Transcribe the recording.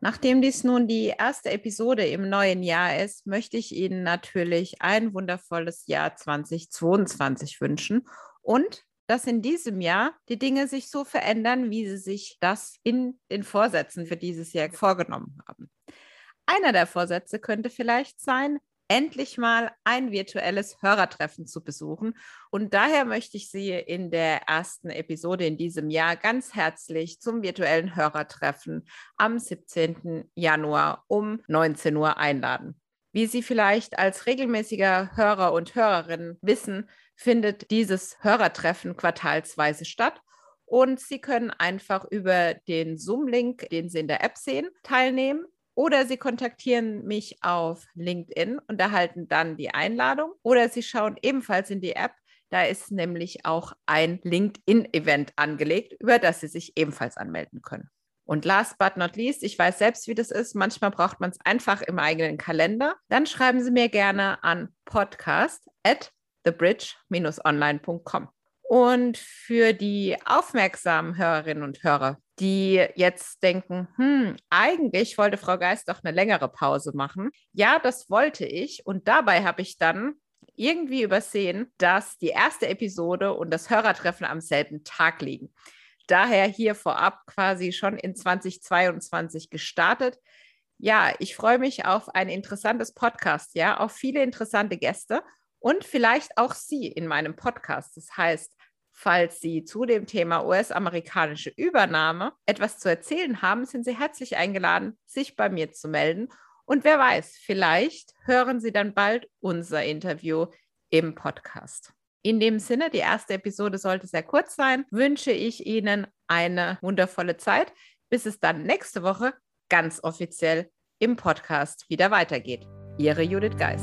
Nachdem dies nun die erste Episode im neuen Jahr ist, möchte ich Ihnen natürlich ein wundervolles Jahr 2022 wünschen und dass in diesem Jahr die Dinge sich so verändern, wie Sie sich das in den Vorsätzen für dieses Jahr vorgenommen haben. Einer der Vorsätze könnte vielleicht sein, endlich mal ein virtuelles Hörertreffen zu besuchen. Und daher möchte ich Sie in der ersten Episode in diesem Jahr ganz herzlich zum virtuellen Hörertreffen am 17. Januar um 19 Uhr einladen. Wie Sie vielleicht als regelmäßiger Hörer und Hörerin wissen, findet dieses Hörertreffen quartalsweise statt. Und Sie können einfach über den Zoom-Link, den Sie in der App sehen, teilnehmen. Oder Sie kontaktieren mich auf LinkedIn und erhalten dann die Einladung. Oder Sie schauen ebenfalls in die App. Da ist nämlich auch ein LinkedIn-Event angelegt, über das Sie sich ebenfalls anmelden können. Und last but not least, ich weiß selbst, wie das ist. Manchmal braucht man es einfach im eigenen Kalender. Dann schreiben Sie mir gerne an podcast at thebridge-online.com. Und für die aufmerksamen Hörerinnen und Hörer, die jetzt denken, hm, eigentlich wollte Frau Geist doch eine längere Pause machen. Ja, das wollte ich. Und dabei habe ich dann irgendwie übersehen, dass die erste Episode und das Hörertreffen am selben Tag liegen. Daher hier vorab quasi schon in 2022 gestartet. Ja, ich freue mich auf ein interessantes Podcast, ja, auf viele interessante Gäste und vielleicht auch Sie in meinem Podcast. Das heißt, Falls Sie zu dem Thema US-amerikanische Übernahme etwas zu erzählen haben, sind Sie herzlich eingeladen, sich bei mir zu melden. Und wer weiß, vielleicht hören Sie dann bald unser Interview im Podcast. In dem Sinne, die erste Episode sollte sehr kurz sein, wünsche ich Ihnen eine wundervolle Zeit, bis es dann nächste Woche ganz offiziell im Podcast wieder weitergeht. Ihre Judith Geis